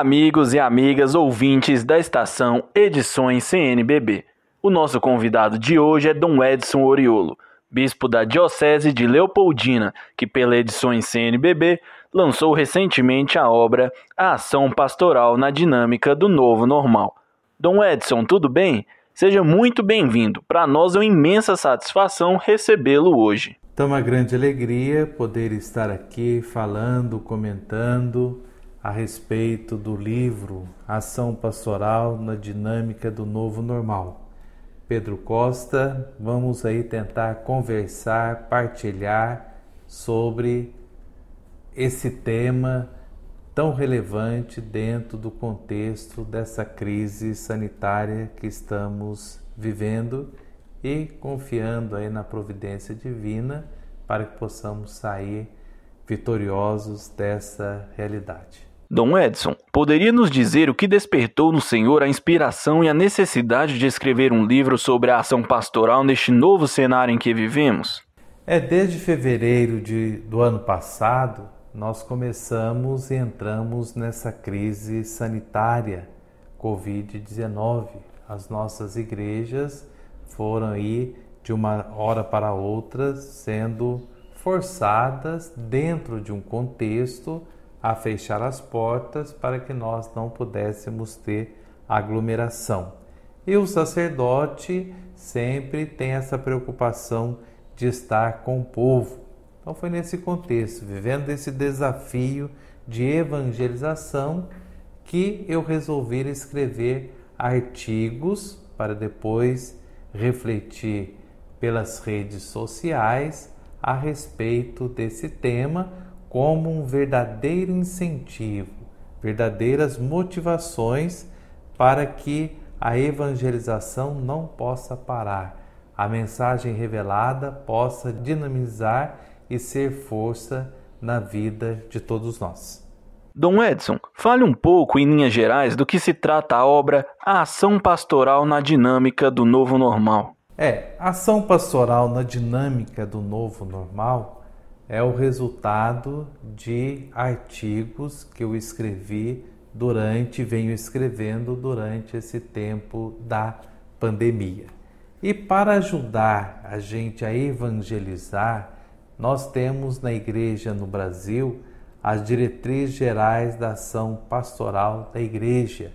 amigos e amigas ouvintes da estação Edições CNBB. O nosso convidado de hoje é Dom Edson Oriolo, bispo da Diocese de Leopoldina, que pela Edições CNBB lançou recentemente a obra A Ação Pastoral na Dinâmica do Novo Normal. Dom Edson, tudo bem? Seja muito bem-vindo. Para nós é uma imensa satisfação recebê-lo hoje. Então, uma grande alegria poder estar aqui falando, comentando a respeito do livro Ação Pastoral na Dinâmica do Novo Normal. Pedro Costa, vamos aí tentar conversar, partilhar sobre esse tema tão relevante dentro do contexto dessa crise sanitária que estamos vivendo e confiando aí na providência divina para que possamos sair vitoriosos dessa realidade. Dom Edson, poderia nos dizer o que despertou no Senhor a inspiração e a necessidade de escrever um livro sobre a ação pastoral neste novo cenário em que vivemos? É desde fevereiro de, do ano passado nós começamos e entramos nessa crise sanitária Covid-19. As nossas igrejas foram aí de uma hora para outra sendo forçadas dentro de um contexto a fechar as portas para que nós não pudéssemos ter aglomeração. E o sacerdote sempre tem essa preocupação de estar com o povo. Então foi nesse contexto, vivendo esse desafio de evangelização, que eu resolvi escrever artigos para depois refletir pelas redes sociais a respeito desse tema como um verdadeiro incentivo, verdadeiras motivações para que a evangelização não possa parar, a mensagem revelada possa dinamizar e ser força na vida de todos nós. Dom Edson, fale um pouco, em linhas gerais, do que se trata a obra A Ação Pastoral na Dinâmica do Novo Normal. É, ação pastoral na dinâmica do novo normal é o resultado de artigos que eu escrevi durante, venho escrevendo durante esse tempo da pandemia. E para ajudar a gente a evangelizar, nós temos na igreja no Brasil as diretrizes gerais da ação pastoral da igreja,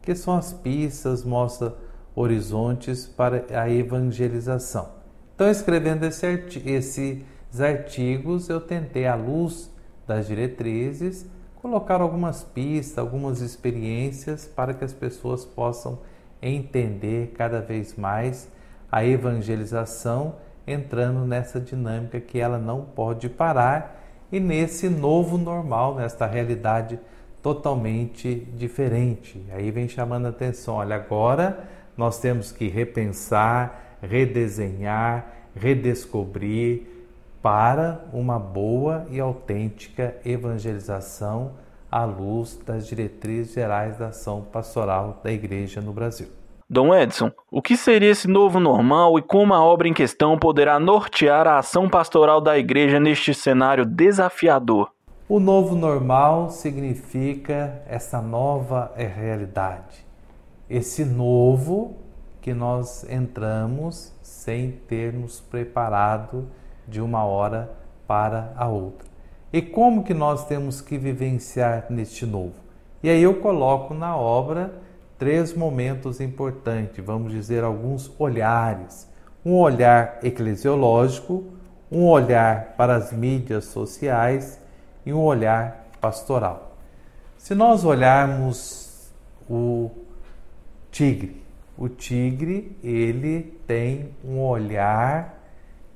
que são as pistas, mostra horizontes para a evangelização. Então, escrevendo esse esses artigos, eu tentei, à luz das diretrizes, colocar algumas pistas, algumas experiências para que as pessoas possam entender cada vez mais a evangelização, entrando nessa dinâmica que ela não pode parar e nesse novo normal, nesta realidade totalmente diferente. Aí vem chamando a atenção, olha, agora nós temos que repensar, redesenhar, redescobrir para uma boa e autêntica evangelização à luz das diretrizes gerais da ação pastoral da Igreja no Brasil. Dom Edson, o que seria esse novo normal e como a obra em questão poderá nortear a ação pastoral da Igreja neste cenário desafiador? O novo normal significa essa nova realidade esse novo que nós entramos sem termos preparado de uma hora para a outra. E como que nós temos que vivenciar neste novo? E aí eu coloco na obra três momentos importantes, vamos dizer alguns olhares. Um olhar eclesiológico, um olhar para as mídias sociais e um olhar pastoral. Se nós olharmos o tigre. O tigre, ele tem um olhar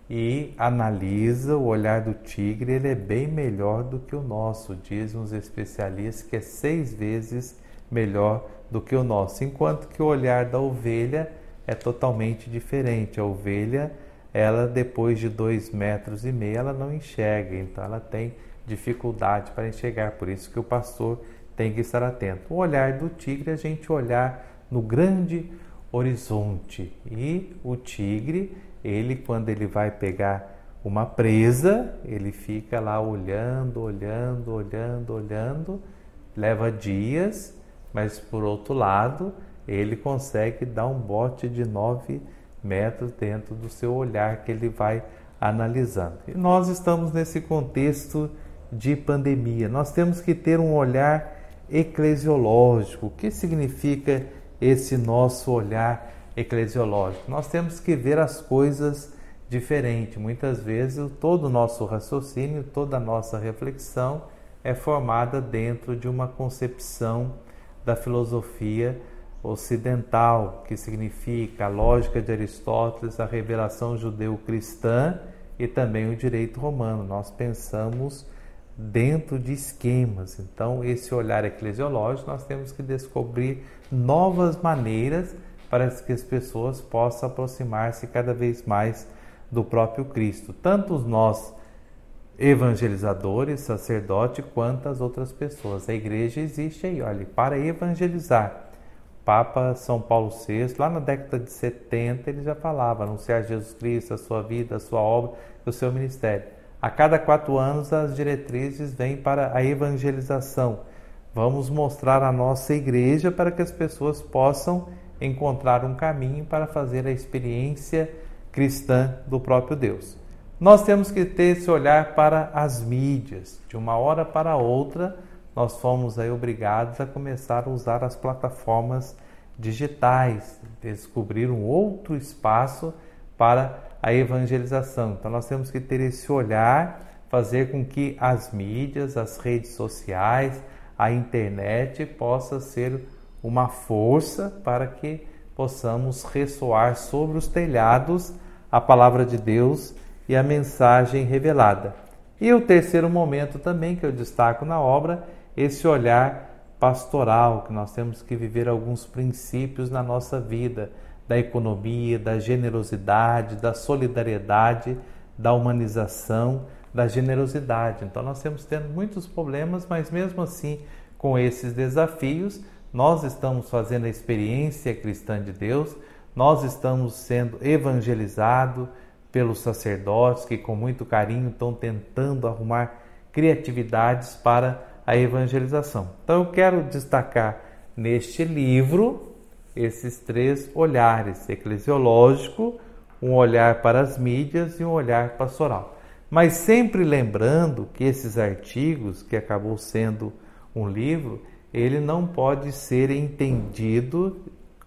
e analisa o olhar do tigre, ele é bem melhor do que o nosso, dizem os especialistas que é seis vezes melhor do que o nosso, enquanto que o olhar da ovelha é totalmente diferente. A ovelha, ela depois de dois metros e meio, ela não enxerga, então ela tem dificuldade para enxergar, por isso que o pastor tem que estar atento. O olhar do tigre, a gente olhar no grande horizonte. E o tigre, ele quando ele vai pegar uma presa, ele fica lá olhando, olhando, olhando, olhando, leva dias, mas por outro lado, ele consegue dar um bote de 9 metros dentro do seu olhar que ele vai analisando. E nós estamos nesse contexto de pandemia. Nós temos que ter um olhar eclesiológico. O que significa esse nosso olhar eclesiológico? Nós temos que ver as coisas diferente. Muitas vezes todo o nosso raciocínio, toda a nossa reflexão é formada dentro de uma concepção da filosofia ocidental, que significa a lógica de Aristóteles, a revelação judeu-cristã e também o direito romano. Nós pensamos dentro de esquemas. Então, esse olhar eclesiológico, nós temos que descobrir novas maneiras para que as pessoas possam aproximar-se cada vez mais do próprio Cristo, tanto nós evangelizadores, sacerdote, quanto as outras pessoas. A igreja existe aí, olha, para evangelizar. Papa São Paulo VI, lá na década de 70, ele já falava anunciar Jesus Cristo, a sua vida, a sua obra, o seu ministério. A cada quatro anos, as diretrizes vêm para a evangelização. Vamos mostrar a nossa igreja para que as pessoas possam encontrar um caminho para fazer a experiência cristã do próprio Deus. Nós temos que ter esse olhar para as mídias. De uma hora para outra, nós fomos aí obrigados a começar a usar as plataformas digitais, descobrir um outro espaço para a evangelização. Então nós temos que ter esse olhar, fazer com que as mídias, as redes sociais, a internet possa ser uma força para que possamos ressoar sobre os telhados a palavra de Deus e a mensagem revelada. E o terceiro momento também que eu destaco na obra, esse olhar pastoral, que nós temos que viver alguns princípios na nossa vida, da economia, da generosidade, da solidariedade, da humanização, da generosidade. Então nós temos tendo muitos problemas, mas mesmo assim, com esses desafios, nós estamos fazendo a experiência cristã de Deus nós estamos sendo evangelizados pelos sacerdotes que, com muito carinho, estão tentando arrumar criatividades para a evangelização. Então, eu quero destacar neste livro esses três olhares: eclesiológico, um olhar para as mídias e um olhar pastoral. Mas sempre lembrando que esses artigos, que acabou sendo um livro, ele não pode ser entendido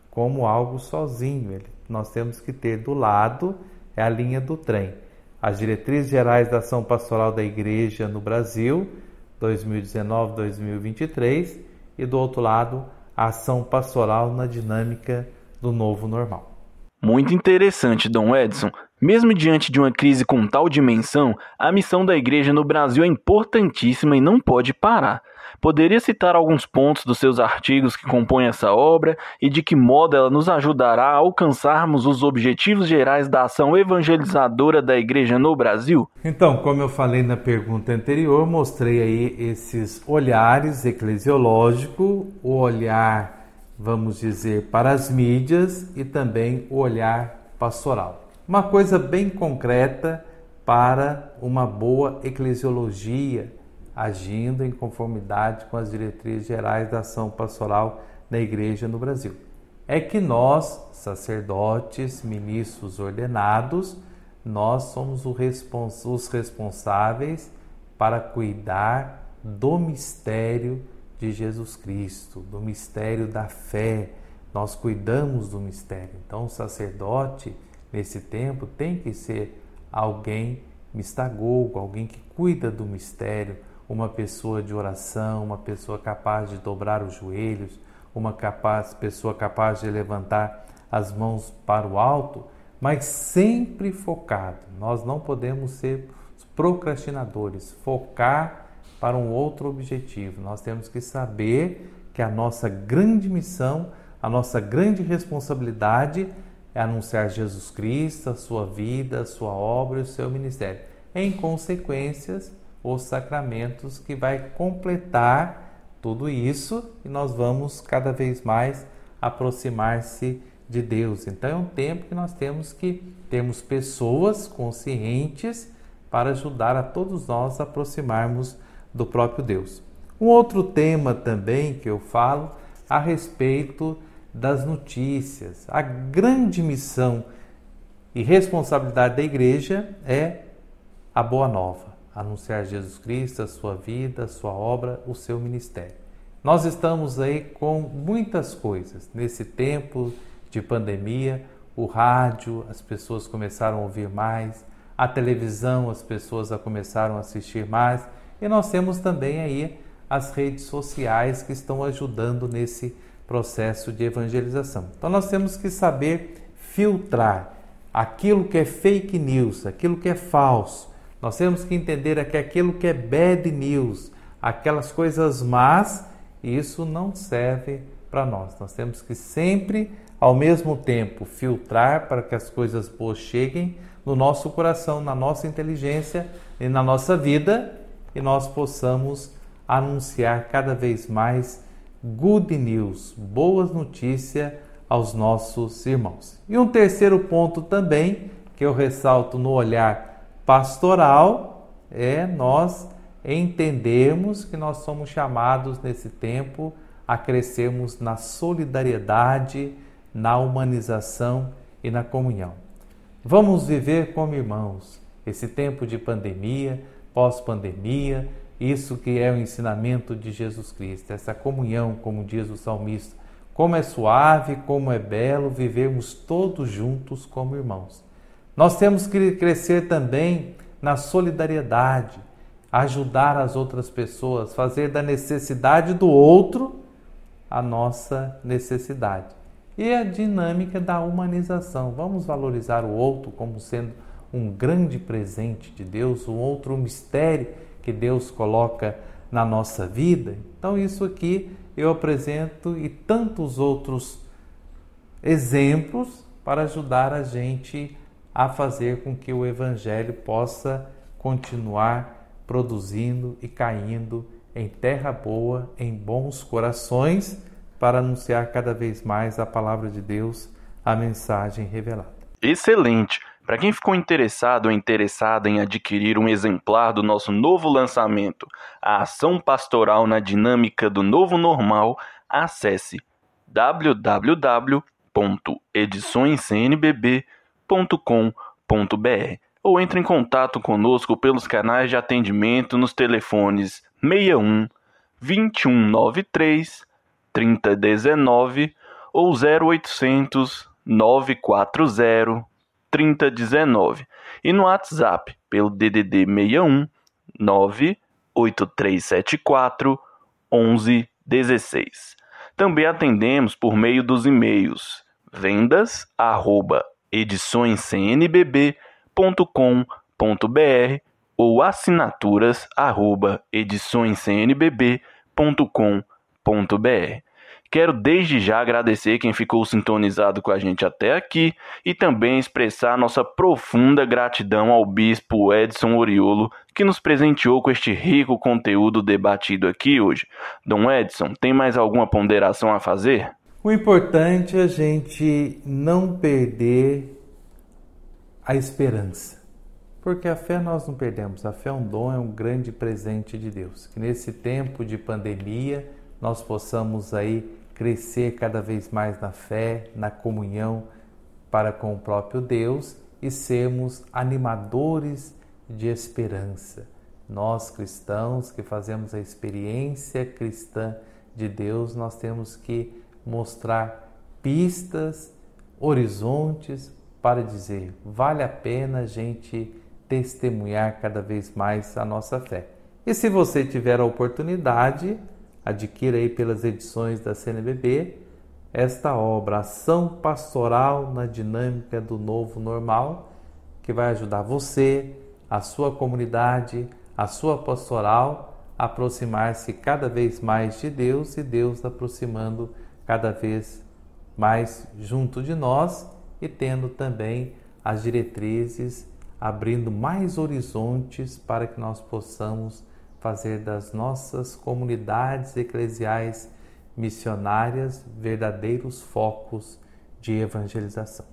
como algo sozinho. Ele, nós temos que ter do lado é a linha do trem. As diretrizes gerais da ação pastoral da Igreja no Brasil, 2019-2023, e do outro lado, a ação pastoral na dinâmica do novo normal. Muito interessante, Dom Edson. Mesmo diante de uma crise com tal dimensão, a missão da Igreja no Brasil é importantíssima e não pode parar. Poderia citar alguns pontos dos seus artigos que compõem essa obra e de que modo ela nos ajudará a alcançarmos os objetivos gerais da ação evangelizadora da Igreja no Brasil? Então, como eu falei na pergunta anterior, mostrei aí esses olhares eclesiológico, o olhar, vamos dizer, para as mídias e também o olhar pastoral. Uma coisa bem concreta para uma boa eclesiologia agindo em conformidade com as diretrizes gerais da ação pastoral da Igreja no Brasil. É que nós, sacerdotes, ministros ordenados, nós somos os responsáveis para cuidar do mistério de Jesus Cristo, do mistério da fé. Nós cuidamos do mistério. Então, o sacerdote, nesse tempo, tem que ser alguém mistagogo, alguém que cuida do mistério, uma pessoa de oração, uma pessoa capaz de dobrar os joelhos, uma capaz, pessoa capaz de levantar as mãos para o alto, mas sempre focado. Nós não podemos ser procrastinadores, focar para um outro objetivo. Nós temos que saber que a nossa grande missão, a nossa grande responsabilidade é anunciar Jesus Cristo, a sua vida, a sua obra e o seu ministério. Em consequências, os sacramentos que vai completar tudo isso e nós vamos cada vez mais aproximar-se de Deus. Então é um tempo que nós temos que termos pessoas conscientes para ajudar a todos nós a aproximarmos do próprio Deus. Um outro tema também que eu falo a respeito das notícias. A grande missão e responsabilidade da igreja é a boa nova, anunciar Jesus Cristo, a sua vida, a sua obra, o seu ministério. Nós estamos aí com muitas coisas nesse tempo de pandemia, o rádio, as pessoas começaram a ouvir mais, a televisão, as pessoas começaram a assistir mais, e nós temos também aí as redes sociais que estão ajudando nesse processo de evangelização. Então nós temos que saber filtrar aquilo que é fake news, aquilo que é falso. Nós temos que entender que aquilo que é bad news, aquelas coisas más, isso não serve para nós. Nós temos que sempre, ao mesmo tempo, filtrar para que as coisas boas cheguem no nosso coração, na nossa inteligência e na nossa vida e nós possamos anunciar cada vez mais good news, boas notícias aos nossos irmãos. E um terceiro ponto também que eu ressalto no olhar pastoral é nós entendermos que nós somos chamados nesse tempo a crescermos na solidariedade, na humanização e na comunhão. Vamos viver como irmãos esse tempo de pandemia, pós-pandemia, isso que é o ensinamento de Jesus Cristo, essa comunhão, como diz o salmista. Como é suave, como é belo vivermos todos juntos como irmãos. Nós temos que crescer também na solidariedade, ajudar as outras pessoas, fazer da necessidade do outro a nossa necessidade. E a dinâmica da humanização. Vamos valorizar o outro como sendo um grande presente de Deus, um outro mistério que Deus coloca na nossa vida. Então, isso aqui eu apresento e tantos outros exemplos para ajudar a gente a fazer com que o Evangelho possa continuar produzindo e caindo em terra boa, em bons corações, para anunciar cada vez mais a palavra de Deus, a mensagem revelada. Excelente! Para quem ficou interessado ou interessada em adquirir um exemplar do nosso novo lançamento, A Ação Pastoral na Dinâmica do Novo Normal, acesse www.ediçõescnbb.com.br ou entre em contato conosco pelos canais de atendimento nos telefones 61 2193 3019 ou 0800 940 3019 e no WhatsApp pelo DDD 61 98374 1116. Também atendemos por meio dos e-mails vendas arroba ediçõescnbb.com.br ou assinaturas arroba ediçõescnbb.com.br. Quero desde já agradecer quem ficou sintonizado com a gente até aqui e também expressar nossa profunda gratidão ao bispo Edson Oriolo, que nos presenteou com este rico conteúdo debatido aqui hoje. Dom Edson, tem mais alguma ponderação a fazer? O importante é a gente não perder a esperança. Porque a fé nós não perdemos, a fé é um dom, é um grande presente de Deus. Que nesse tempo de pandemia nós possamos aí crescer cada vez mais na fé, na comunhão para com o próprio Deus e sermos animadores de esperança. Nós cristãos que fazemos a experiência cristã de Deus, nós temos que mostrar pistas, horizontes para dizer, vale a pena a gente testemunhar cada vez mais a nossa fé. E se você tiver a oportunidade, adquira aí pelas edições da CNBB esta obra, Ação Pastoral na Dinâmica do Novo Normal, que vai ajudar você, a sua comunidade, a sua pastoral a aproximar-se cada vez mais de Deus e Deus aproximando cada vez mais junto de nós e tendo também as diretrizes, abrindo mais horizontes para que nós possamos fazer das nossas comunidades eclesiais missionárias verdadeiros focos de evangelização.